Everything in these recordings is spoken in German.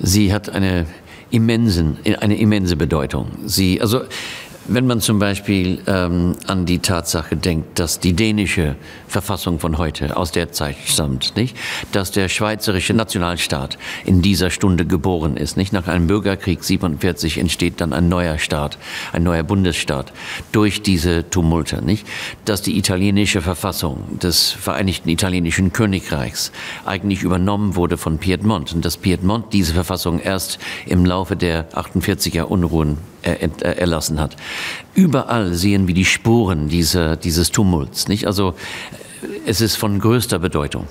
sie hat eine immensen, eine immense Bedeutung. Sie, also wenn man zum Beispiel ähm, an die Tatsache denkt, dass die dänische Verfassung von heute aus der Zeit stammt, nicht, dass der schweizerische Nationalstaat in dieser Stunde geboren ist, nicht? Nach einem Bürgerkrieg 47 entsteht dann ein neuer Staat, ein neuer Bundesstaat durch diese Tumulte, nicht, dass die italienische Verfassung des Vereinigten Italienischen Königreichs eigentlich übernommen wurde von Piedmont und dass Piedmont diese Verfassung erst im Laufe der 48er Unruhen erlassen hat. Überall sehen wir die Spuren dieser, dieses Tumults. Nicht? Also es ist von größter Bedeutung.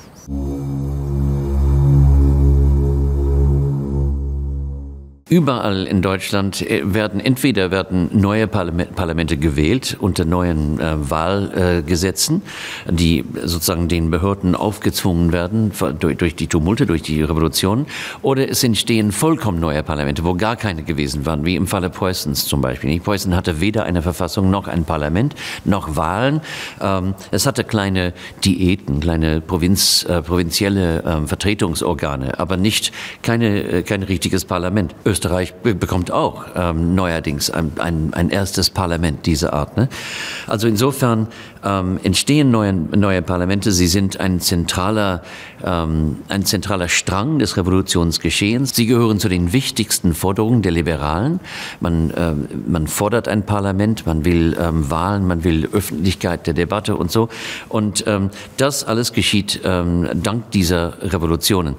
Überall in Deutschland äh, werden entweder werden neue Parlamente gewählt unter neuen äh, Wahlgesetzen, die sozusagen den Behörden aufgezwungen werden durch, durch, die Tumulte, durch die Revolution, oder es entstehen vollkommen neue Parlamente, wo gar keine gewesen waren, wie im Falle Preußens zum Beispiel. Preußen hatte weder eine Verfassung noch ein Parlament noch Wahlen. Ähm, es hatte kleine Diäten, kleine Provinz, äh, provinzielle äh, Vertretungsorgane, aber nicht keine, äh, kein richtiges Parlament. Bekommt auch ähm, neuerdings ein, ein, ein, erstes Parlament dieser Art. Ne? Also insofern ähm, entstehen neue, neue Parlamente. Sie sind ein zentraler, ähm, ein zentraler Strang des Revolutionsgeschehens. Sie gehören zu den wichtigsten Forderungen der Liberalen. Man, äh, man fordert ein Parlament, man will ähm, Wahlen, man will Öffentlichkeit der Debatte und so. Und ähm, das alles geschieht ähm, dank dieser Revolutionen.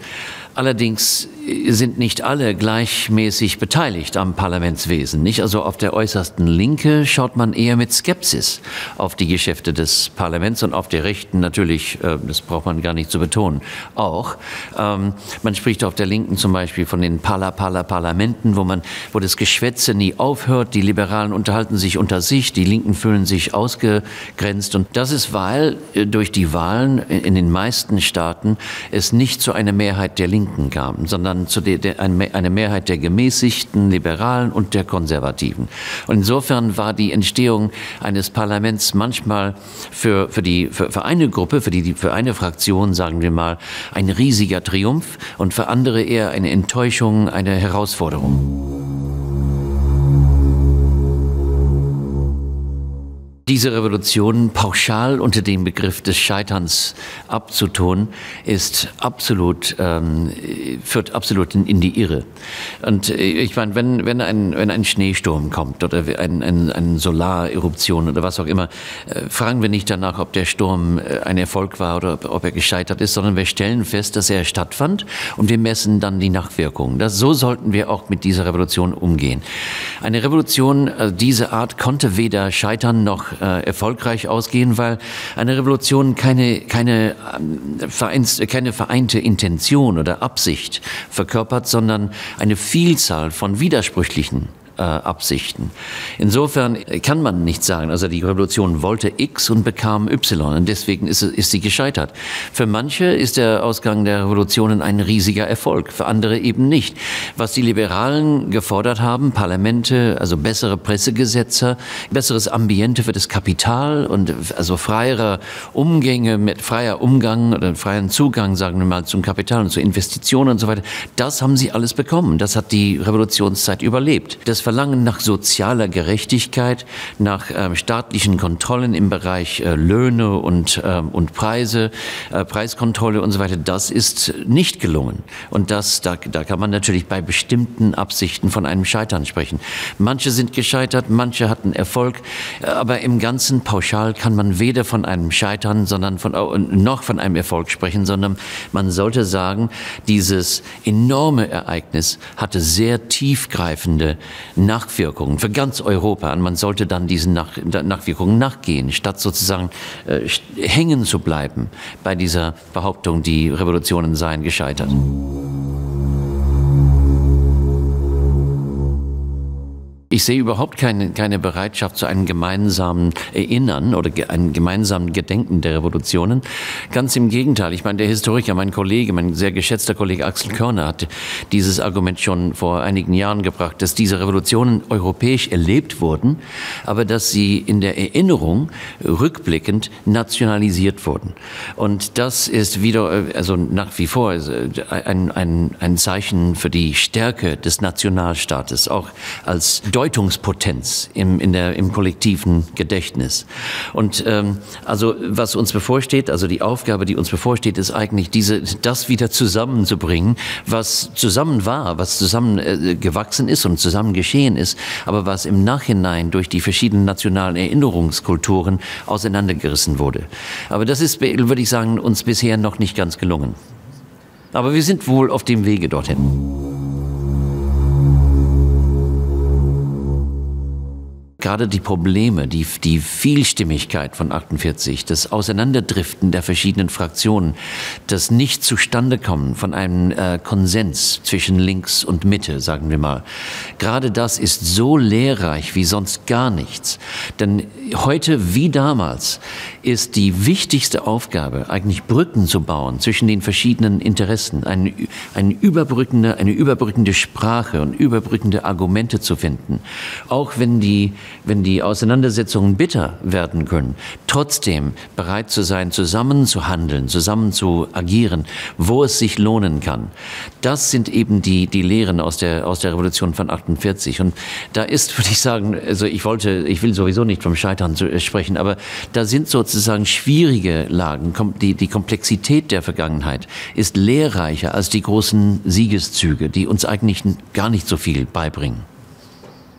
Allerdings sind nicht alle gleichmäßig beteiligt am Parlamentswesen. Nicht? Also auf der äußersten Linke schaut man eher mit Skepsis auf die Geschäfte des Parlaments und auf der Rechten natürlich, äh, das braucht man gar nicht zu betonen, auch. Ähm, man spricht auf der Linken zum Beispiel von den Pala-Pala-Parlamenten, wo wo das Geschwätze nie aufhört. Die Liberalen unterhalten sich unter sich, die Linken fühlen sich ausgegrenzt. Und das ist, weil äh, durch die Wahlen in den meisten Staaten es nicht zu einer Mehrheit der Linken kam, sondern dann zu der, der, eine Mehrheit der gemäßigten Liberalen und der Konservativen. Und insofern war die Entstehung eines Parlaments manchmal für, für, die, für, für eine Gruppe, für, die, für eine Fraktion, sagen wir mal, ein riesiger Triumph und für andere eher eine Enttäuschung, eine Herausforderung. Diese Revolution pauschal unter dem Begriff des Scheiterns abzutun, ist absolut, ähm, führt absolut in, in, die Irre. Und äh, ich meine, wenn, wenn, ein, wenn ein Schneesturm kommt oder ein, ein, eine Solareruption oder was auch immer, äh, fragen wir nicht danach, ob der Sturm äh, ein Erfolg war oder ob er gescheitert ist, sondern wir stellen fest, dass er stattfand und wir messen dann die Nachwirkungen. Das, so sollten wir auch mit dieser Revolution umgehen. Eine Revolution äh, dieser Art konnte weder scheitern noch äh, erfolgreich ausgehen, weil eine Revolution keine, keine, ähm, Vereins, keine vereinte Intention oder Absicht verkörpert, sondern eine Vielzahl von widersprüchlichen äh, Absichten. Insofern kann man nicht sagen, also die Revolution wollte X und bekam Y und deswegen ist, ist sie gescheitert. Für manche ist der Ausgang der Revolutionen ein riesiger Erfolg, für andere eben nicht. Was die Liberalen gefordert haben, Parlamente, also bessere Pressegesetze, besseres Ambiente für das Kapital und also freiere Umgänge mit freier Umgang oder freien Zugang, sagen wir mal, zum Kapital und zu Investitionen und so weiter, das haben sie alles bekommen. Das hat die Revolutionszeit überlebt. Das Verlangen nach sozialer Gerechtigkeit, nach äh, staatlichen Kontrollen im Bereich äh, Löhne und, äh, und Preise, äh, Preiskontrolle und so weiter, das ist nicht gelungen. Und das, da, da kann man natürlich bei bestimmten Absichten von einem Scheitern sprechen. Manche sind gescheitert, manche hatten Erfolg, äh, aber im Ganzen pauschal kann man weder von einem Scheitern, sondern von, noch von einem Erfolg sprechen, sondern man sollte sagen, dieses enorme Ereignis hatte sehr tiefgreifende Nachwirkungen für ganz Europa. Und man sollte dann diesen Nach Nachwirkungen nachgehen, statt sozusagen äh, hängen zu bleiben bei dieser Behauptung, die Revolutionen seien gescheitert. Ich sehe überhaupt keine, keine Bereitschaft zu einem gemeinsamen Erinnern oder einem gemeinsamen Gedenken der Revolutionen. Ganz im Gegenteil. Ich meine, der Historiker, mein Kollege, mein sehr geschätzter Kollege Axel Körner hat dieses Argument schon vor einigen Jahren gebracht, dass diese Revolutionen europäisch erlebt wurden, aber dass sie in der Erinnerung rückblickend nationalisiert wurden. Und das ist wieder, also nach wie vor ein, ein, ein Zeichen für die Stärke des Nationalstaates, auch als Deutungspotenz im, in der, im kollektiven Gedächtnis. Und ähm, also was uns bevorsteht, also die Aufgabe, die uns bevorsteht, ist eigentlich diese, das wieder zusammenzubringen, was zusammen war, was zusammen äh, gewachsen ist und zusammen geschehen ist, aber was im Nachhinein durch die verschiedenen nationalen Erinnerungskulturen auseinandergerissen wurde. Aber das ist, würde ich sagen, uns bisher noch nicht ganz gelungen. Aber wir sind wohl auf dem Wege dorthin. Gerade die Probleme, die, die Vielstimmigkeit von 48, das Auseinanderdriften der verschiedenen Fraktionen, das nicht zustande kommen von einem äh, Konsens zwischen links und Mitte, sagen wir mal. Gerade das ist so lehrreich wie sonst gar nichts. Denn heute wie damals ist die wichtigste Aufgabe, eigentlich Brücken zu bauen zwischen den verschiedenen Interessen, eine, eine, überbrückende, eine überbrückende Sprache und überbrückende Argumente zu finden. Auch wenn die wenn die Auseinandersetzungen bitter werden können, trotzdem bereit zu sein, zusammen zu handeln, zusammen zu agieren, wo es sich lohnen kann. Das sind eben die, die Lehren aus der, aus der Revolution von 48. Und da ist, würde ich sagen, also ich wollte, ich will sowieso nicht vom Scheitern äh, sprechen, aber da sind sozusagen schwierige Lagen. Die, die Komplexität der Vergangenheit ist lehrreicher als die großen Siegeszüge, die uns eigentlich gar nicht so viel beibringen.